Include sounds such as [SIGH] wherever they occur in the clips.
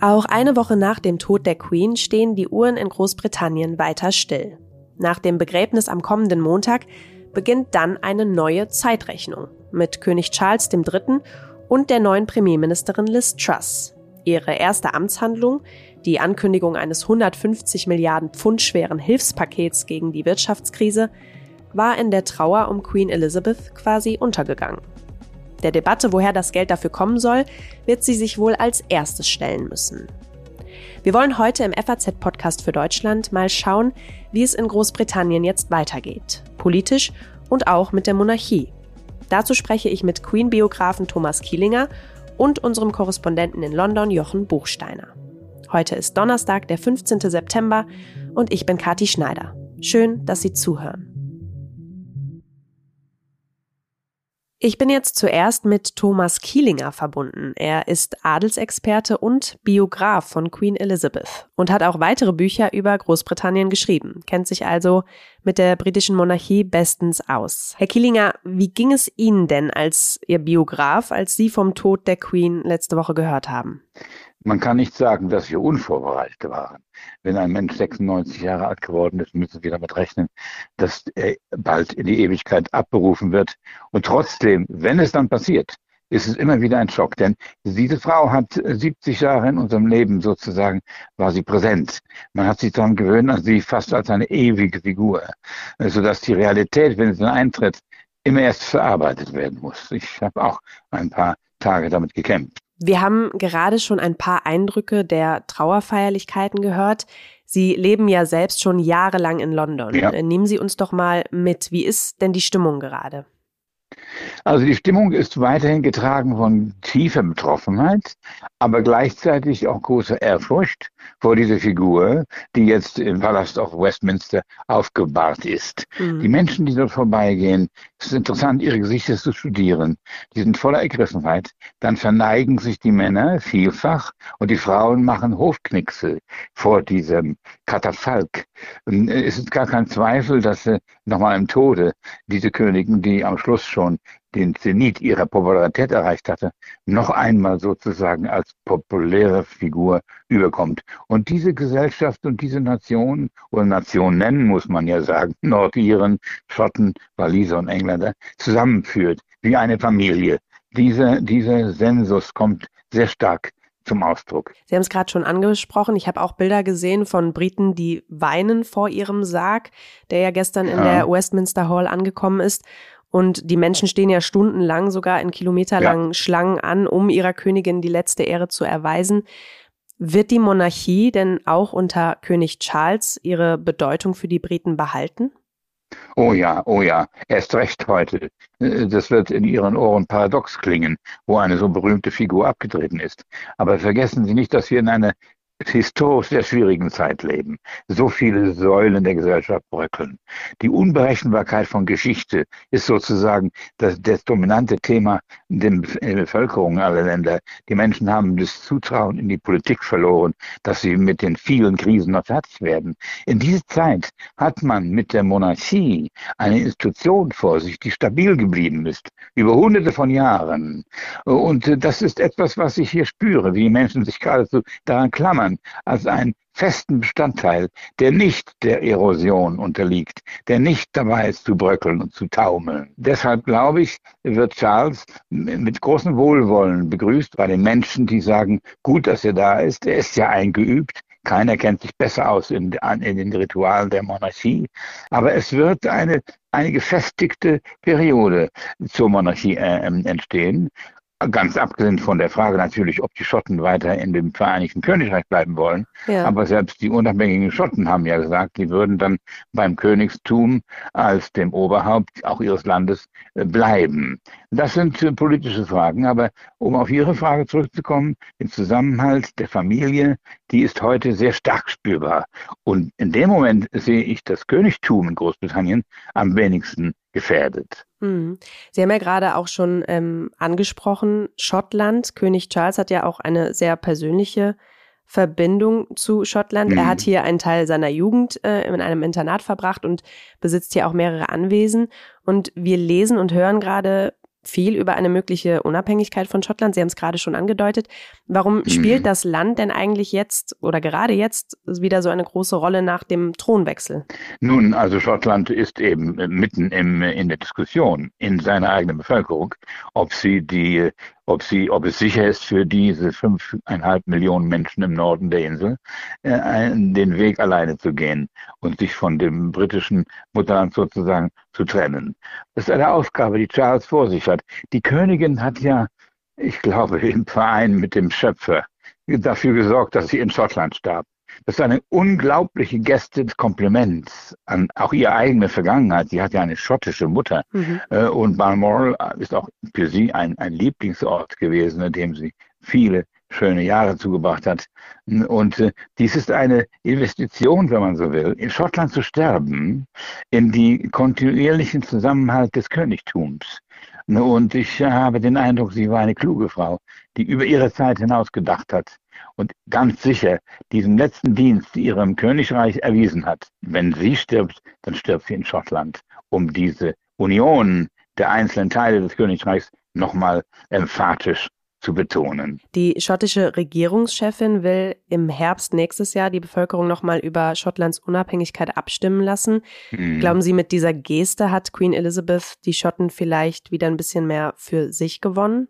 Auch eine Woche nach dem Tod der Queen stehen die Uhren in Großbritannien weiter still. Nach dem Begräbnis am kommenden Montag beginnt dann eine neue Zeitrechnung mit König Charles III. und der neuen Premierministerin Liz Truss. Ihre erste Amtshandlung, die Ankündigung eines 150 Milliarden Pfund schweren Hilfspakets gegen die Wirtschaftskrise, war in der Trauer um Queen Elizabeth quasi untergegangen. Der Debatte, woher das Geld dafür kommen soll, wird sie sich wohl als erstes stellen müssen. Wir wollen heute im FAZ-Podcast für Deutschland mal schauen, wie es in Großbritannien jetzt weitergeht. Politisch und auch mit der Monarchie. Dazu spreche ich mit Queen-Biografen Thomas Kielinger und unserem Korrespondenten in London Jochen Buchsteiner. Heute ist Donnerstag, der 15. September und ich bin Kati Schneider. Schön, dass Sie zuhören. Ich bin jetzt zuerst mit Thomas Kielinger verbunden. Er ist Adelsexperte und Biograf von Queen Elizabeth und hat auch weitere Bücher über Großbritannien geschrieben, kennt sich also mit der britischen Monarchie bestens aus. Herr Kielinger, wie ging es Ihnen denn als Ihr Biograf, als Sie vom Tod der Queen letzte Woche gehört haben? Man kann nicht sagen, dass wir unvorbereitet waren. Wenn ein Mensch 96 Jahre alt geworden ist, müssen wir damit rechnen, dass er bald in die Ewigkeit abberufen wird. Und trotzdem, wenn es dann passiert, ist es immer wieder ein Schock. Denn diese Frau hat 70 Jahre in unserem Leben sozusagen, war sie präsent. Man hat sich daran gewöhnt, an sie fast als eine ewige Figur. Sodass die Realität, wenn sie dann eintritt, immer erst verarbeitet werden muss. Ich habe auch ein paar Tage damit gekämpft. Wir haben gerade schon ein paar Eindrücke der Trauerfeierlichkeiten gehört. Sie leben ja selbst schon jahrelang in London. Ja. Nehmen Sie uns doch mal mit. Wie ist denn die Stimmung gerade? Also die Stimmung ist weiterhin getragen von tiefer Betroffenheit, aber gleichzeitig auch großer Ehrfurcht vor dieser Figur, die jetzt im Palast of Westminster aufgebahrt ist. Mhm. Die Menschen, die dort vorbeigehen, es ist interessant, ihre Gesichter zu studieren. Die sind voller Ergriffenheit. Dann verneigen sich die Männer vielfach und die Frauen machen Hofknickse vor diesem Katafalk. Und äh, es ist gar kein Zweifel, dass äh, nochmal im Tode diese Königin, die am Schluss schon den Zenit ihrer Popularität erreicht hatte, noch einmal sozusagen als populäre Figur überkommt. Und diese Gesellschaft und diese Nation, oder Nationen muss man ja sagen, [LAUGHS] Nordiren, Schotten, Waliser und Engländer, zusammenführt, wie eine Familie. Dieser, dieser Sensus kommt sehr stark zum Ausdruck. Sie haben es gerade schon angesprochen. Ich habe auch Bilder gesehen von Briten, die weinen vor ihrem Sarg, der ja gestern in der Westminster Hall angekommen ist. Und die Menschen stehen ja stundenlang, sogar in kilometerlangen ja. Schlangen an, um ihrer Königin die letzte Ehre zu erweisen. Wird die Monarchie denn auch unter König Charles ihre Bedeutung für die Briten behalten? Oh ja, oh ja, erst recht heute. Das wird in Ihren Ohren paradox klingen, wo eine so berühmte Figur abgetreten ist. Aber vergessen Sie nicht, dass wir in einer historisch sehr schwierigen Zeit leben. So viele Säulen der Gesellschaft bröckeln. Die Unberechenbarkeit von Geschichte ist sozusagen das, das dominante Thema in der Bevölkerung aller Länder. Die Menschen haben das Zutrauen in die Politik verloren, dass sie mit den vielen Krisen noch fertig werden. In dieser Zeit hat man mit der Monarchie eine Institution vor sich, die stabil geblieben ist, über hunderte von Jahren. Und das ist etwas, was ich hier spüre, wie die Menschen sich geradezu daran klammern Bayern als einen festen Bestandteil, der nicht der Erosion unterliegt, der nicht dabei ist zu bröckeln und zu taumeln. Deshalb glaube ich, wird Charles mit großem Wohlwollen begrüßt bei den Menschen, die sagen, gut, dass er da ist, er ist ja eingeübt, keiner kennt sich besser aus in, in, den Ritualen der Monarchie. Aber es wird eine, eine gefestigte Periode zur Monarchie äh, entstehen. Ganz abgesehen von der Frage natürlich, ob die Schotten weiter in dem Vereinigten Königreich bleiben wollen. Ja. Aber selbst die unabhängigen Schotten haben ja gesagt, die würden dann beim Königstum als dem Oberhaupt auch ihres Landes äh, bleiben. Das sind äh, politische Fragen. Aber um auf Ihre Frage zurückzukommen, den Zusammenhalt der Familie, die ist heute sehr stark spürbar. Und in dem Moment sehe ich das Königtum in Großbritannien am wenigsten gefährdet. Mhm. Sie haben ja gerade auch schon ähm, angesprochen, Schottland. König Charles hat ja auch eine sehr persönliche Verbindung zu Schottland. Mhm. Er hat hier einen Teil seiner Jugend äh, in einem Internat verbracht und besitzt hier auch mehrere Anwesen. Und wir lesen und hören gerade viel über eine mögliche Unabhängigkeit von Schottland. Sie haben es gerade schon angedeutet. Warum mhm. spielt das Land denn eigentlich jetzt oder gerade jetzt wieder so eine große Rolle nach dem Thronwechsel? Nun, also Schottland ist eben mitten im, in der Diskussion in seiner eigenen Bevölkerung, ob sie die ob, sie, ob es sicher ist für diese fünfeinhalb Millionen Menschen im Norden der Insel, äh, den Weg alleine zu gehen und sich von dem britischen Mutterland sozusagen zu trennen. Das ist eine Aufgabe, die Charles vor sich hat. Die Königin hat ja, ich glaube, [LAUGHS] im Verein mit dem Schöpfer dafür gesorgt, dass sie in Schottland starb. Das ist eine unglaubliche Geste des Kompliments an auch ihre eigene Vergangenheit. Sie hat ja eine schottische Mutter. Mhm. Äh, und Balmoral ist auch für sie ein, ein Lieblingsort gewesen, in dem sie viele schöne Jahre zugebracht hat. Und äh, dies ist eine Investition, wenn man so will, in Schottland zu sterben, in die kontinuierlichen Zusammenhalt des Königtums. Und ich habe den Eindruck, sie war eine kluge Frau, die über ihre Zeit hinaus gedacht hat und ganz sicher diesen letzten Dienst ihrem Königreich erwiesen hat. Wenn sie stirbt, dann stirbt sie in Schottland, um diese Union der einzelnen Teile des Königreichs nochmal emphatisch zu betonen. Die schottische Regierungschefin will im Herbst nächstes Jahr die Bevölkerung nochmal über Schottlands Unabhängigkeit abstimmen lassen. Hm. Glauben Sie, mit dieser Geste hat Queen Elizabeth die Schotten vielleicht wieder ein bisschen mehr für sich gewonnen?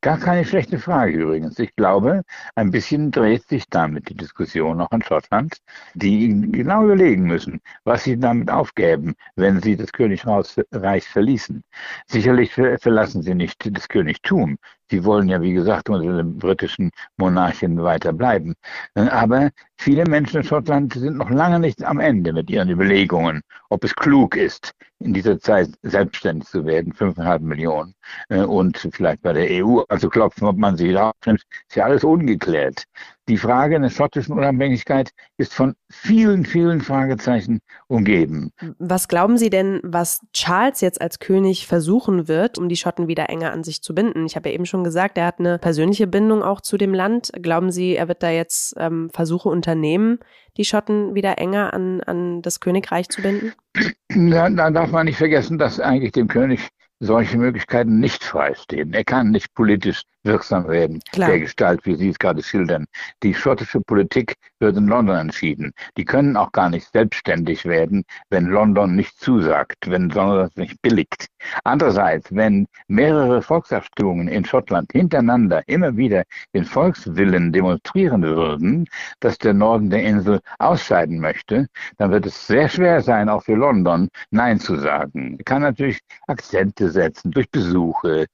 Gar keine schlechte Frage übrigens. Ich glaube, ein bisschen dreht sich damit die Diskussion auch in Schottland, die genau überlegen müssen, was sie damit aufgäben, wenn sie das Königreich verließen. Sicherlich verlassen sie nicht das Königtum. Sie wollen ja, wie gesagt, unter dem britischen Monarchen weiter bleiben. Aber viele Menschen in Schottland sind noch lange nicht am Ende mit ihren Überlegungen, ob es klug ist, in dieser Zeit selbstständig zu werden, fünfeinhalb Millionen, äh, und vielleicht bei der EU, also klopfen, ob man sie da aufnimmt, ist ja alles ungeklärt. Die Frage der schottischen Unabhängigkeit ist von vielen, vielen Fragezeichen umgeben. Was glauben Sie denn, was Charles jetzt als König versuchen wird, um die Schotten wieder enger an sich zu binden? Ich habe ja eben schon gesagt, er hat eine persönliche Bindung auch zu dem Land. Glauben Sie, er wird da jetzt ähm, Versuche unternehmen, die Schotten wieder enger an, an das Königreich zu binden? Da, da darf man nicht vergessen, dass eigentlich dem König solche Möglichkeiten nicht freistehen. Er kann nicht politisch wirksam werden, Klar. der Gestalt, wie Sie es gerade schildern. Die schottische Politik wird in London entschieden. Die können auch gar nicht selbstständig werden, wenn London nicht zusagt, wenn London das nicht billigt. Andererseits, wenn mehrere Volksabstimmungen in Schottland hintereinander immer wieder den Volkswillen demonstrieren würden, dass der Norden der Insel ausscheiden möchte, dann wird es sehr schwer sein, auch für London Nein zu sagen. Er kann natürlich Akzente setzen durch Besuche,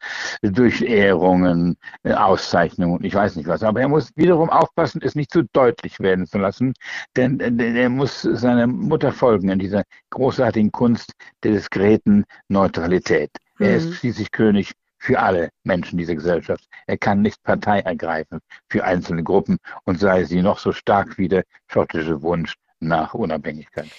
durch Ehrungen, äh, Auszeichnungen, ich weiß nicht was. Aber er muss wiederum aufpassen, es nicht zu deutlich werden zu lassen, denn er muss seiner Mutter folgen in dieser großartigen Kunst der diskreten Neutralität. Mhm. Er ist mhm. schließlich König für alle Menschen dieser Gesellschaft. Er kann nicht Partei ergreifen für einzelne Gruppen und sei sie noch so stark wie der schottische Wunsch nach Unabhängigkeit.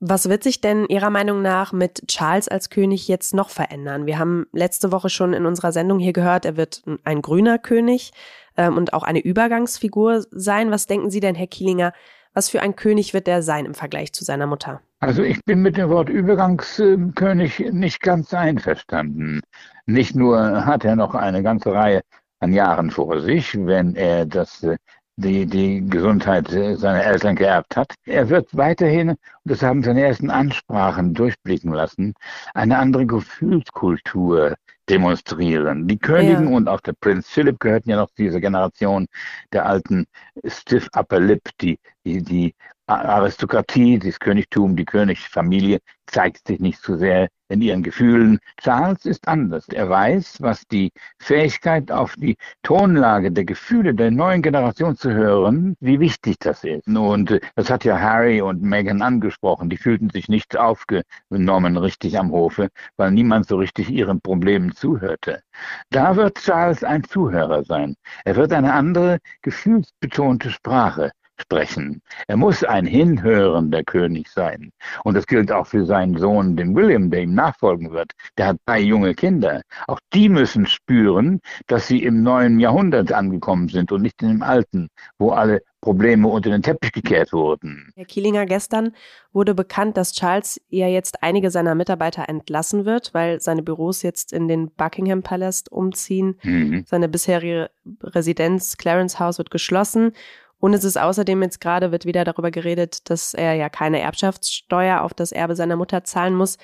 Was wird sich denn Ihrer Meinung nach mit Charles als König jetzt noch verändern? Wir haben letzte Woche schon in unserer Sendung hier gehört, er wird ein grüner König ähm, und auch eine Übergangsfigur sein. Was denken Sie denn, Herr Kielinger? Was für ein König wird er sein im Vergleich zu seiner Mutter? Also ich bin mit dem Wort Übergangskönig nicht ganz einverstanden. Nicht nur hat er noch eine ganze Reihe an Jahren vor sich, wenn er das äh, die, die Gesundheit seiner Eltern geerbt hat. Er wird weiterhin, und das haben seine ersten Ansprachen durchblicken lassen, eine andere Gefühlskultur demonstrieren. Die Königin ja. und auch der Prinz Philipp gehörten ja noch zu dieser Generation der alten Stiff Upper Lip, die, die, die Aristokratie, das Königtum, die Königsfamilie zeigt sich nicht so sehr in ihren Gefühlen. Charles ist anders. Er weiß, was die Fähigkeit auf die Tonlage der Gefühle der neuen Generation zu hören, wie wichtig das ist. Und äh, das hat ja Harry und Meghan angesprochen. Die fühlten sich nicht aufgenommen richtig am Hofe, weil niemand so richtig ihren Problemen zuhörte. Da wird Charles ein Zuhörer sein. Er wird eine andere gefühlsbetonte Sprache sprechen. Er muss ein hinhörender König sein. Und das gilt auch für seinen Sohn, den William, der ihm nachfolgen wird. Der hat drei junge Kinder. Auch die müssen spüren, dass sie im neuen Jahrhundert angekommen sind und nicht in dem alten, wo alle Probleme unter den Teppich gekehrt wurden. Herr Kielinger, gestern wurde bekannt, dass Charles ja jetzt einige seiner Mitarbeiter entlassen wird, weil seine Büros jetzt in den Buckingham Palace umziehen. Mhm. Seine bisherige Residenz Clarence House wird geschlossen und es ist außerdem jetzt gerade, wird wieder darüber geredet, dass er ja keine Erbschaftssteuer auf das Erbe seiner Mutter zahlen muss.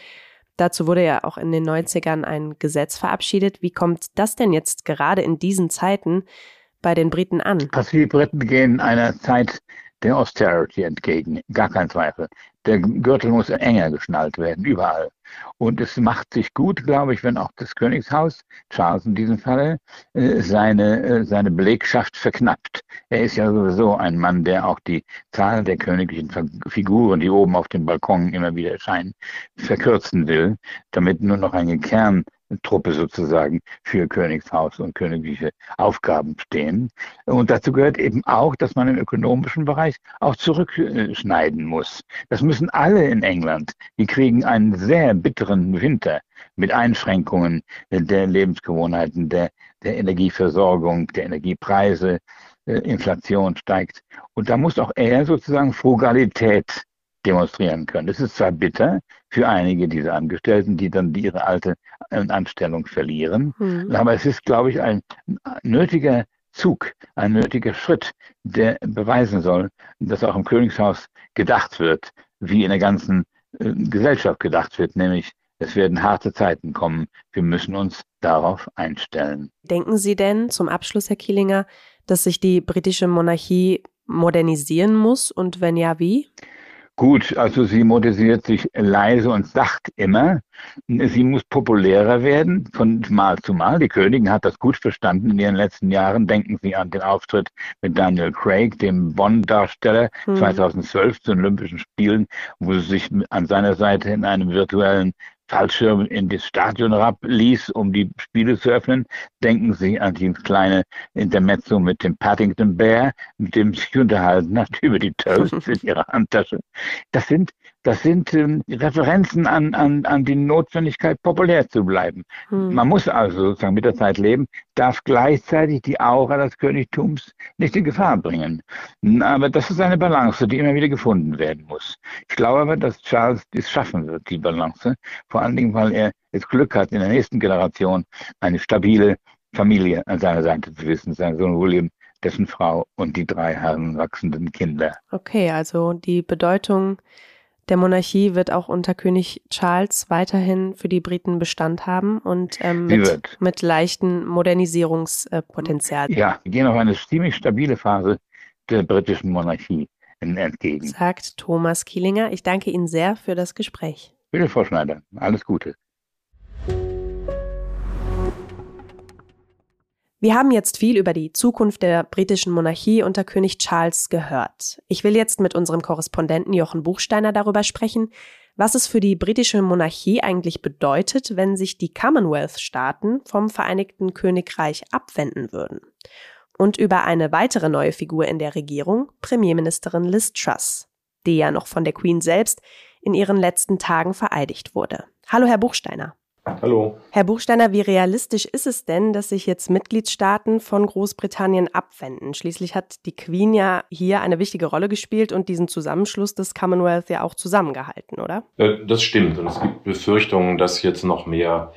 Dazu wurde ja auch in den 90ern ein Gesetz verabschiedet. Wie kommt das denn jetzt gerade in diesen Zeiten bei den Briten an? Also die Briten gehen einer Zeit der Austerity entgegen, gar kein Zweifel. Der Gürtel muss enger geschnallt werden, überall. Und es macht sich gut, glaube ich, wenn auch das Königshaus, Charles in diesem Falle, äh, seine, äh, seine Belegschaft verknappt. Er ist ja sowieso ein Mann, der auch die Zahl der königlichen Figuren, die oben auf dem Balkon immer wieder erscheinen, verkürzen will, damit nur noch ein Kern Truppe sozusagen für Königshaus und königliche Aufgaben stehen. Und dazu gehört eben auch, dass man im ökonomischen Bereich auch zurückschneiden muss. Das müssen alle in England. Die kriegen einen sehr bitteren Winter mit Einschränkungen der Lebensgewohnheiten, der, der Energieversorgung, der Energiepreise. Äh, Inflation steigt. Und da muss auch er sozusagen Frugalität demonstrieren können. Es ist zwar bitter für einige dieser Angestellten, die dann ihre alte äh, Anstellung verlieren, mhm. aber es ist, glaube ich, ein nötiger Zug, ein nötiger Schritt, der beweisen soll, dass auch im Königshaus gedacht wird, wie in der ganzen äh, Gesellschaft gedacht wird, nämlich es werden harte Zeiten kommen. Wir müssen uns darauf einstellen. Denken Sie denn zum Abschluss, Herr Kielinger, dass sich die britische Monarchie modernisieren muss und wenn ja, wie? Gut, also sie modernisiert sich leise und sacht immer. Sie muss populärer werden von Mal zu Mal. Die Königin hat das gut verstanden in ihren letzten Jahren. Denken Sie an den Auftritt mit Daniel Craig, dem Bond-Darsteller, mhm. 2012 zu den Olympischen Spielen, wo sie sich an seiner Seite in einem virtuellen Fallschirm in das Stadion ließ, um die Spiele zu öffnen. Denken Sie an die kleine Intermezzo mit dem Paddington Bear, mit dem Sie unterhalten hat [LAUGHS] über die Toasts in Ihrer Handtasche. Das sind das sind ähm, Referenzen an, an, an die Notwendigkeit, populär zu bleiben. Hm. Man muss also sozusagen mit der Zeit leben, darf gleichzeitig die Aura des Königtums nicht in Gefahr bringen. Aber das ist eine Balance, die immer wieder gefunden werden muss. Ich glaube aber, dass Charles dies schaffen wird, die Balance. Vor allen Dingen, weil er das Glück hat, in der nächsten Generation eine stabile Familie an seiner Seite zu wissen. Sein Sohn William dessen Frau und die drei heranwachsenden Kinder. Okay, also die Bedeutung der Monarchie wird auch unter König Charles weiterhin für die Briten Bestand haben und ähm, mit, mit leichten Modernisierungspotenzial. Ja, wir gehen auf eine ziemlich stabile Phase der britischen Monarchie entgegen. Sagt Thomas Kielinger. Ich danke Ihnen sehr für das Gespräch. Bitte, Frau Schneider. Alles Gute. Wir haben jetzt viel über die Zukunft der britischen Monarchie unter König Charles gehört. Ich will jetzt mit unserem Korrespondenten Jochen Buchsteiner darüber sprechen, was es für die britische Monarchie eigentlich bedeutet, wenn sich die Commonwealth-Staaten vom Vereinigten Königreich abwenden würden. Und über eine weitere neue Figur in der Regierung, Premierministerin Liz Truss, die ja noch von der Queen selbst in ihren letzten Tagen vereidigt wurde. Hallo, Herr Buchsteiner. Hallo. Herr Buchsteiner, wie realistisch ist es denn, dass sich jetzt Mitgliedstaaten von Großbritannien abwenden? Schließlich hat die Queen ja hier eine wichtige Rolle gespielt und diesen Zusammenschluss des Commonwealth ja auch zusammengehalten, oder? Äh, das stimmt. Und es gibt Befürchtungen, dass jetzt noch mehr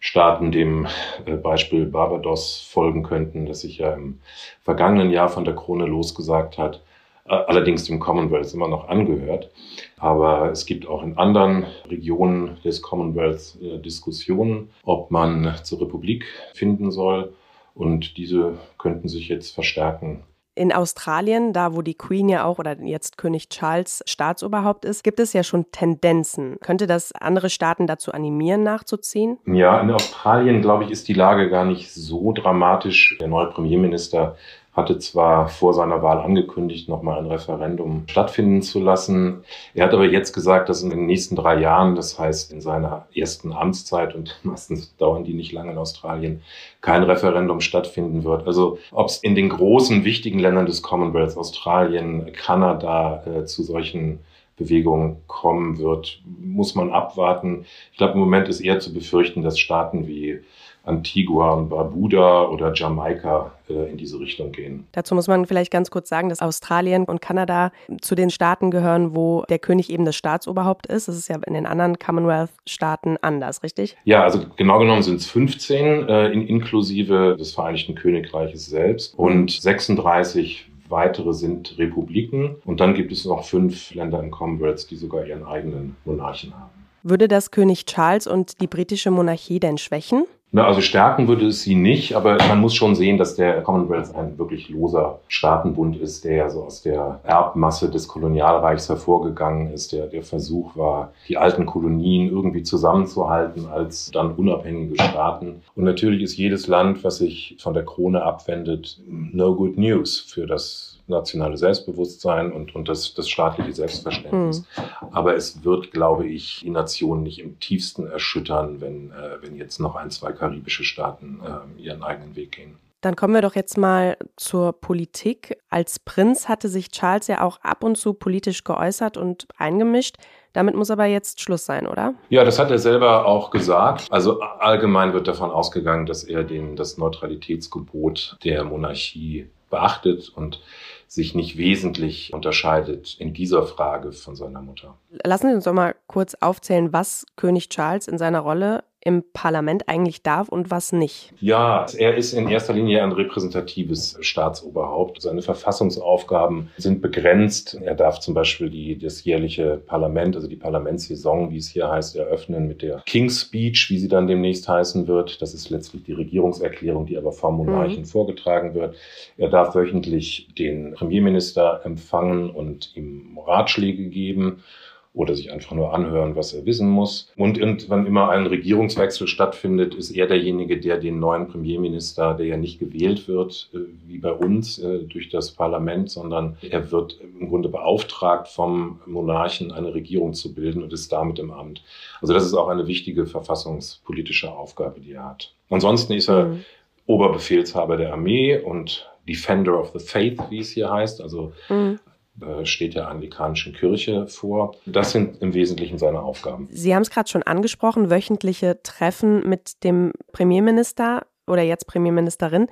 Staaten dem äh, Beispiel Barbados folgen könnten, das sich ja im vergangenen Jahr von der Krone losgesagt hat allerdings dem Commonwealth immer noch angehört. Aber es gibt auch in anderen Regionen des Commonwealth äh, Diskussionen, ob man zur Republik finden soll. Und diese könnten sich jetzt verstärken. In Australien, da wo die Queen ja auch oder jetzt König Charles Staatsoberhaupt ist, gibt es ja schon Tendenzen. Könnte das andere Staaten dazu animieren, nachzuziehen? Ja, in Australien, glaube ich, ist die Lage gar nicht so dramatisch. Der neue Premierminister hatte zwar vor seiner Wahl angekündigt, nochmal ein Referendum stattfinden zu lassen. Er hat aber jetzt gesagt, dass in den nächsten drei Jahren, das heißt in seiner ersten Amtszeit, und [LAUGHS] meistens dauern die nicht lange in Australien, kein Referendum stattfinden wird. Also ob es in den großen, wichtigen Ländern des Commonwealth, Australien, Kanada, äh, zu solchen Bewegungen kommen wird, muss man abwarten. Ich glaube, im Moment ist eher zu befürchten, dass Staaten wie Antigua und Barbuda oder Jamaika in diese Richtung gehen. Dazu muss man vielleicht ganz kurz sagen, dass Australien und Kanada zu den Staaten gehören, wo der König eben das Staatsoberhaupt ist. Das ist ja in den anderen Commonwealth-Staaten anders, richtig? Ja, also genau genommen sind es 15, äh, in, inklusive des Vereinigten Königreiches selbst und 36 weitere sind Republiken. Und dann gibt es noch fünf Länder im Commonwealth, die sogar ihren eigenen Monarchen haben. Würde das König Charles und die britische Monarchie denn schwächen? Na, also stärken würde es sie nicht, aber man muss schon sehen, dass der Commonwealth ein wirklich loser Staatenbund ist, der ja so aus der Erbmasse des Kolonialreichs hervorgegangen ist. Der, der Versuch war, die alten Kolonien irgendwie zusammenzuhalten als dann unabhängige Staaten. Und natürlich ist jedes Land, was sich von der Krone abwendet, no good news für das nationale Selbstbewusstsein und, und das, das staatliche Selbstverständnis. Mhm. Aber es wird, glaube ich, die Nation nicht im tiefsten erschüttern, wenn, äh, wenn jetzt noch ein, zwei karibische Staaten äh, ihren eigenen Weg gehen. Dann kommen wir doch jetzt mal zur Politik. Als Prinz hatte sich Charles ja auch ab und zu politisch geäußert und eingemischt. Damit muss aber jetzt Schluss sein, oder? Ja, das hat er selber auch gesagt. Also allgemein wird davon ausgegangen, dass er den, das Neutralitätsgebot der Monarchie beachtet und sich nicht wesentlich unterscheidet in dieser Frage von seiner Mutter. Lassen Sie uns doch mal kurz aufzählen, was König Charles in seiner Rolle im Parlament eigentlich darf und was nicht? Ja, er ist in erster Linie ein repräsentatives Staatsoberhaupt. Seine Verfassungsaufgaben sind begrenzt. Er darf zum Beispiel die, das jährliche Parlament, also die Parlamentssaison, wie es hier heißt, eröffnen mit der King's Speech, wie sie dann demnächst heißen wird. Das ist letztlich die Regierungserklärung, die aber vom Monarchen mhm. vorgetragen wird. Er darf wöchentlich den Premierminister empfangen und ihm Ratschläge geben oder sich einfach nur anhören, was er wissen muss. Und, wann immer ein Regierungswechsel stattfindet, ist er derjenige, der den neuen Premierminister, der ja nicht gewählt wird, äh, wie bei uns äh, durch das Parlament, sondern er wird im Grunde beauftragt vom Monarchen, eine Regierung zu bilden und ist damit im Amt. Also das ist auch eine wichtige verfassungspolitische Aufgabe, die er hat. Ansonsten ist er mhm. Oberbefehlshaber der Armee und Defender of the Faith, wie es hier heißt, also mhm. Äh, steht der anglikanischen Kirche vor. Das sind im Wesentlichen seine Aufgaben. Sie haben es gerade schon angesprochen, wöchentliche Treffen mit dem Premierminister oder jetzt Premierministerin.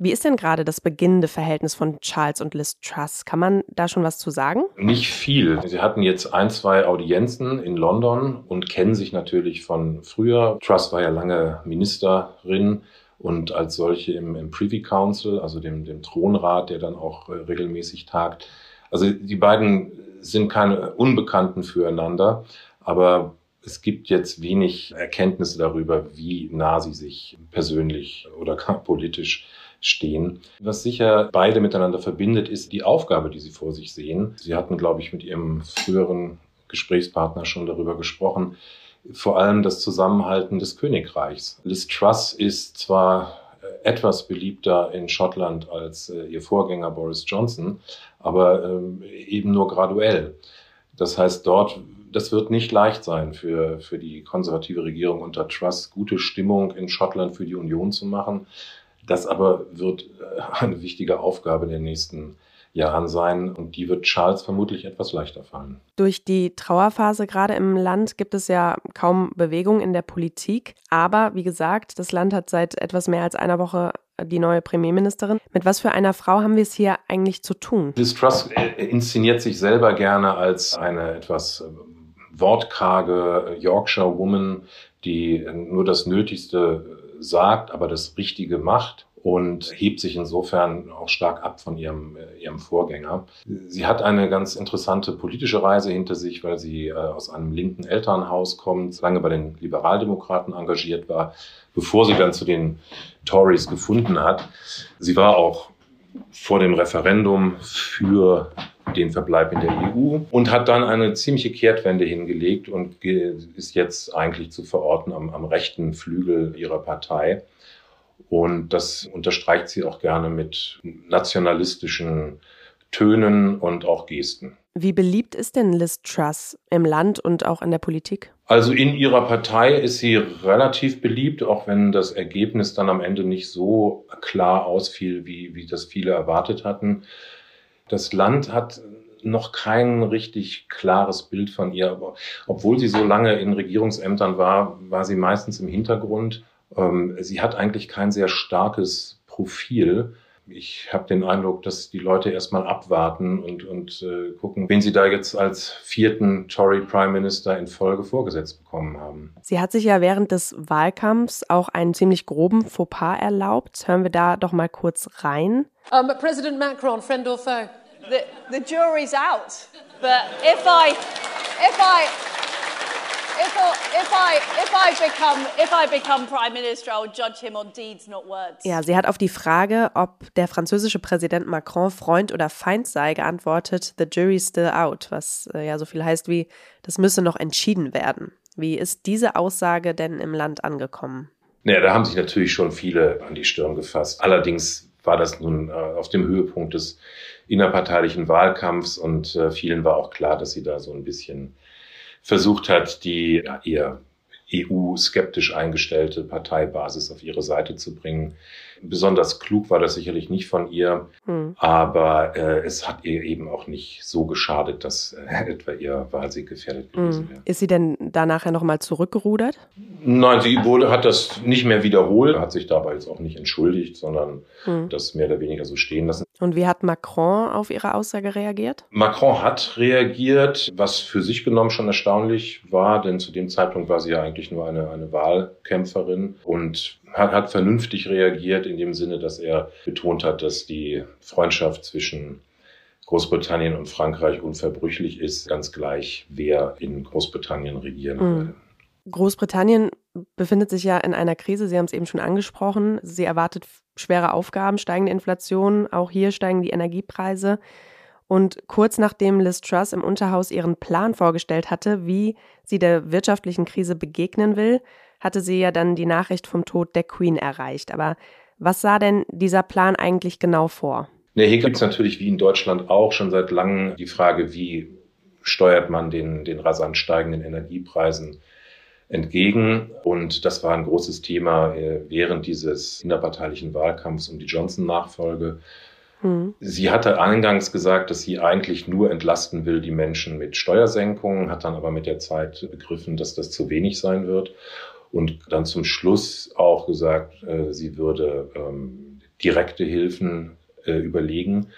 Wie ist denn gerade das beginnende Verhältnis von Charles und Liz Truss? Kann man da schon was zu sagen? Nicht viel. Sie hatten jetzt ein, zwei Audienzen in London und kennen sich natürlich von früher. Truss war ja lange Ministerin und als solche im, im Privy Council, also dem, dem Thronrat, der dann auch äh, regelmäßig tagt. Also die beiden sind keine Unbekannten füreinander, aber es gibt jetzt wenig Erkenntnisse darüber, wie nah sie sich persönlich oder politisch stehen. Was sicher beide miteinander verbindet, ist die Aufgabe, die sie vor sich sehen. Sie hatten, glaube ich, mit ihrem früheren Gesprächspartner schon darüber gesprochen, vor allem das Zusammenhalten des Königreichs. Liz Truss ist zwar etwas beliebter in Schottland als äh, ihr Vorgänger Boris Johnson, aber ähm, eben nur graduell. Das heißt, dort, das wird nicht leicht sein für, für die konservative Regierung unter Truss, gute Stimmung in Schottland für die Union zu machen. Das aber wird äh, eine wichtige Aufgabe in den nächsten Jahren sein und die wird Charles vermutlich etwas leichter fallen. Durch die Trauerphase gerade im Land gibt es ja kaum Bewegung in der Politik, aber wie gesagt, das Land hat seit etwas mehr als einer Woche die neue Premierministerin. Mit was für einer Frau haben wir es hier eigentlich zu tun? Liz Truss äh, inszeniert sich selber gerne als eine etwas äh, wortkarge Yorkshire Woman, die nur das Nötigste sagt, aber das Richtige macht und hebt sich insofern auch stark ab von ihrem, äh, ihrem Vorgänger. Sie hat eine ganz interessante politische Reise hinter sich, weil sie äh, aus einem linken Elternhaus kommt, lange bei den Liberaldemokraten engagiert war, bevor sie dann zu den Tories gefunden hat. Sie war auch vor dem Referendum für den Verbleib in der EU und hat dann eine ziemliche Kehrtwende hingelegt und ist jetzt eigentlich zu verorten am, am rechten Flügel ihrer Partei Und das unterstreicht sie auch gerne mit nationalistischen Tönen und auch Gesten. Wie beliebt ist denn Liz Truss im Land und auch in der Politik? Also in ihrer Partei ist sie relativ beliebt, auch wenn das Ergebnis dann am Ende nicht so klar ausfiel, wie, wie das viele erwartet hatten. Das Land hat noch kein richtig klares Bild von ihr. Aber obwohl sie so lange in Regierungsämtern war, war sie meistens im Hintergrund. Ähm, sie hat eigentlich kein sehr starkes Profil. Ich habe den Eindruck, dass die Leute erstmal abwarten und, und äh, gucken, wen sie da jetzt als vierten Tory Prime Minister in Folge vorgesetzt bekommen haben. Sie hat sich ja während des Wahlkampfs auch einen ziemlich groben Fauxpas erlaubt. Hören wir da doch mal kurz rein. Um, President Macron, friend or foe? the, the jury's out. But if I, if I, if I, if I, if I become, if I become prime minister, I'll judge him on deeds, not words. Ja, sie hat auf die Frage, ob der französische Präsident Macron Freund oder Feind sei, geantwortet: The jury's still out, was äh, ja so viel heißt wie, das müsse noch entschieden werden. Wie ist diese Aussage denn im Land angekommen? Naja, da haben sich natürlich schon viele an die Stirn gefasst. Allerdings war das nun äh, auf dem Höhepunkt des innerparteilichen Wahlkampfs und äh, vielen war auch klar, dass sie da so ein bisschen versucht hat, die ja, eher EU-skeptisch eingestellte Parteibasis auf ihre Seite zu bringen. Besonders klug war das sicherlich nicht von ihr, hm. aber äh, es hat ihr eben auch nicht so geschadet, dass äh, [LAUGHS] etwa ihr Wahlsieg gefährdet gewesen hm. wäre. Ist sie denn da nachher nochmal zurückgerudert? Nein, sie wurde, hat das nicht mehr wiederholt, hat sich dabei jetzt auch nicht entschuldigt, sondern hm. das mehr oder weniger so stehen lassen. Und wie hat Macron auf ihre Aussage reagiert? Macron hat reagiert, was für sich genommen schon erstaunlich war, denn zu dem Zeitpunkt war sie ja eigentlich nur eine, eine Wahlkämpferin und hat, hat vernünftig reagiert in dem Sinne, dass er betont hat, dass die Freundschaft zwischen Großbritannien und Frankreich unverbrüchlich ist, ganz gleich, wer in Großbritannien regieren mhm. würde. Großbritannien befindet sich ja in einer Krise. Sie haben es eben schon angesprochen. Sie erwartet schwere Aufgaben, steigende Inflation. Auch hier steigen die Energiepreise. Und kurz nachdem Liz Truss im Unterhaus ihren Plan vorgestellt hatte, wie sie der wirtschaftlichen Krise begegnen will, hatte sie ja dann die Nachricht vom Tod der Queen erreicht. Aber was sah denn dieser Plan eigentlich genau vor? Nee, hier gibt es natürlich wie in Deutschland auch schon seit langem die Frage, wie steuert man den, den rasant steigenden Energiepreisen entgegen. Und das war ein großes Thema äh, während dieses innerparteilichen Wahlkampfs um die Johnson-Nachfolge. Mhm. Sie hatte eingangs gesagt, dass sie eigentlich nur entlasten will, die Menschen mit Steuersenkungen, hat dann aber mit der Zeit begriffen, dass das zu wenig sein wird. Und dann zum Schluss auch gesagt, äh, sie würde ähm, direkte Hilfen äh, überlegen.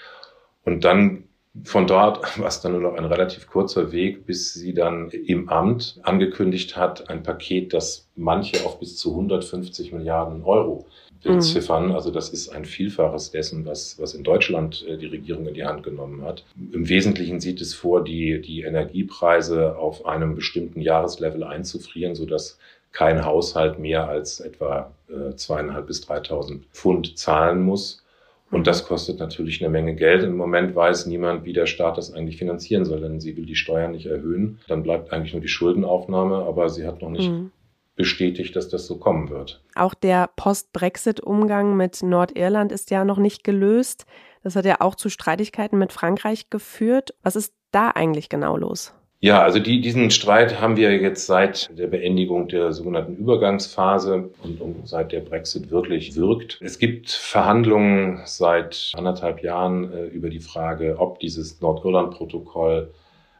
Und dann von dort [LAUGHS] war es dann nur noch ein relativ kurzer Weg, bis sie dann im Amt angekündigt hat, ein Paket, das manche auf bis zu 150 Milliarden Euro beziffern. Mhm. Also das ist ein Vielfaches dessen, was, was in Deutschland äh, die Regierung in die Hand genommen hat. Im Wesentlichen sieht es vor, die, die Energiepreise auf einem bestimmten Jahreslevel einzufrieren, sodass kein Haushalt mehr als etwa äh, zweieinhalb bis 3.000 Pfund zahlen muss. Und das kostet natürlich eine Menge Geld. Im Moment weiß niemand, wie der Staat das eigentlich finanzieren soll, denn sie will die Steuern nicht erhöhen. Dann bleibt eigentlich nur die Schuldenaufnahme, aber sie hat noch nicht mhm. bestätigt, dass das so kommen wird. Auch der Post-Brexit-Umgang mit Nordirland ist ja noch nicht gelöst. Das hat ja auch zu Streitigkeiten mit Frankreich geführt. Was ist da eigentlich genau los? Ja, also die, diesen Streit haben wir jetzt seit der Beendigung der sogenannten Übergangsphase und, seit der Brexit wirklich wirkt. Es gibt Verhandlungen seit anderthalb Jahren äh, über die Frage, ob dieses Nordirland-Protokoll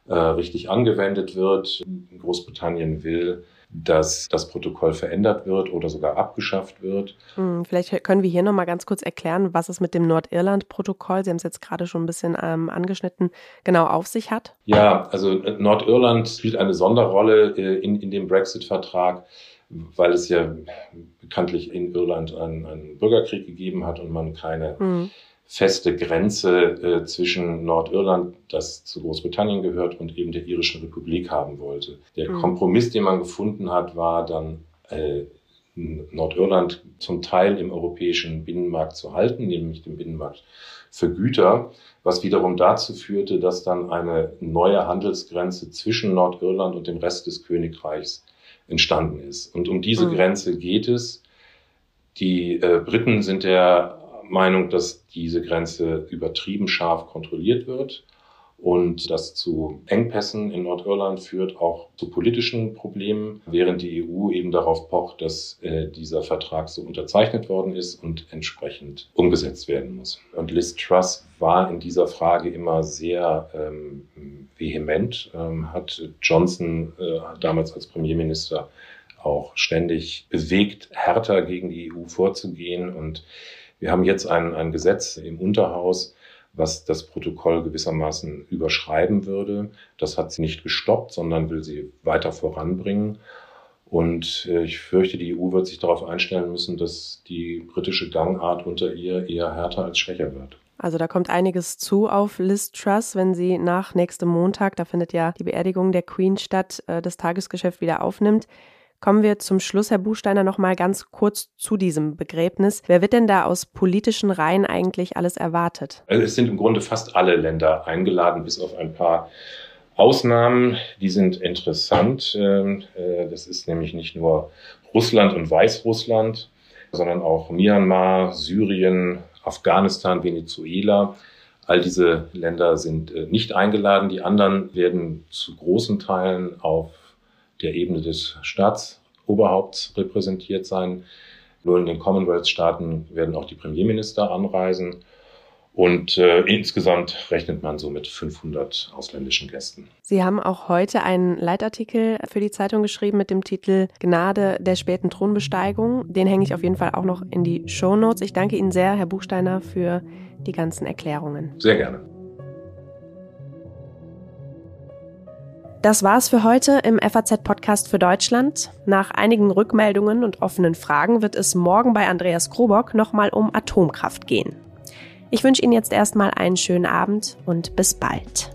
äh, richtig angewendet wird. Großbritannien will dass das Protokoll verändert wird oder sogar abgeschafft wird. Hm, vielleicht können wir hier noch mal ganz kurz erklären, was es mit dem Nordirland-Protokoll, Sie haben es jetzt gerade schon ein bisschen ähm, angeschnitten, genau auf sich hat. Ja, also Nordirland spielt eine Sonderrolle äh, in, in dem Brexit-Vertrag, weil es ja bekanntlich in Irland einen, einen Bürgerkrieg gegeben hat und man keine mhm feste Grenze äh, zwischen Nordirland, das zu Großbritannien gehört, und eben der irischen Republik haben wollte. Der mhm. Kompromiss, den man gefunden hat, war dann äh, Nordirland zum Teil im europäischen Binnenmarkt zu halten, nämlich den Binnenmarkt für Güter, was wiederum dazu führte, dass dann eine neue Handelsgrenze zwischen Nordirland und dem Rest des Königreichs entstanden ist. Und um diese mhm. Grenze geht es Die äh, Briten sind der Meinung, dass diese Grenze übertrieben scharf kontrolliert wird und das zu Engpässen in Nordirland führt, auch zu politischen Problemen, während die EU eben darauf pocht, dass äh, dieser Vertrag so unterzeichnet worden ist und entsprechend umgesetzt werden muss. Und Liz Truss war in dieser Frage immer sehr ähm, vehement, ähm, hat Johnson äh, damals als Premierminister auch ständig bewegt, härter gegen die EU vorzugehen. Und wir haben jetzt ein, ein Gesetz im Unterhaus, was das Protokoll gewissermaßen überschreiben würde. Das hat sie nicht gestoppt, sondern will sie weiter voranbringen. Und äh, ich fürchte, die EU wird sich darauf einstellen müssen, dass die britische Gangart unter ihr eher härter als schwächer wird. Also da kommt einiges zu auf Liz Truss, wenn sie nach nächstem Montag, da findet ja die Beerdigung der Queen statt, äh, das Tagesgeschäft wieder aufnimmt. Kommen wir zum Schluss, Herr Buchsteiner, noch mal ganz kurz zu diesem Begräbnis. Wer wird denn da aus politischen Reihen eigentlich alles erwartet? Also es sind im Grunde fast alle Länder eingeladen, bis auf ein paar Ausnahmen. Die sind interessant. Ähm, äh, das ist nämlich nicht nur Russland und Weißrussland, sondern auch Myanmar, Syrien, Afghanistan, Venezuela. All diese Länder sind äh, nicht eingeladen. Die anderen werden zu großen Teilen auf der Ebene des Staatsoberhaupts repräsentiert sein. Nur in den Commonwealth-Staaten werden auch die Premierminister anreisen. Und äh, insgesamt rechnet man so mit 500 ausländischen Gästen. Sie haben auch heute einen Leitartikel für die Zeitung geschrieben mit dem Titel Gnade der späten Thronbesteigung. Den hänge ich auf jeden Fall auch noch in die Show Notes. Ich danke Ihnen sehr, Herr Buchsteiner, für die ganzen Erklärungen. Sehr gerne. Das war's für heute im FAZ-Podcast für Deutschland. Nach einigen Rückmeldungen und offenen Fragen wird es morgen bei Andreas Krobock nochmal um Atomkraft gehen. Ich wünsche Ihnen jetzt erstmal einen schönen Abend und bis bald.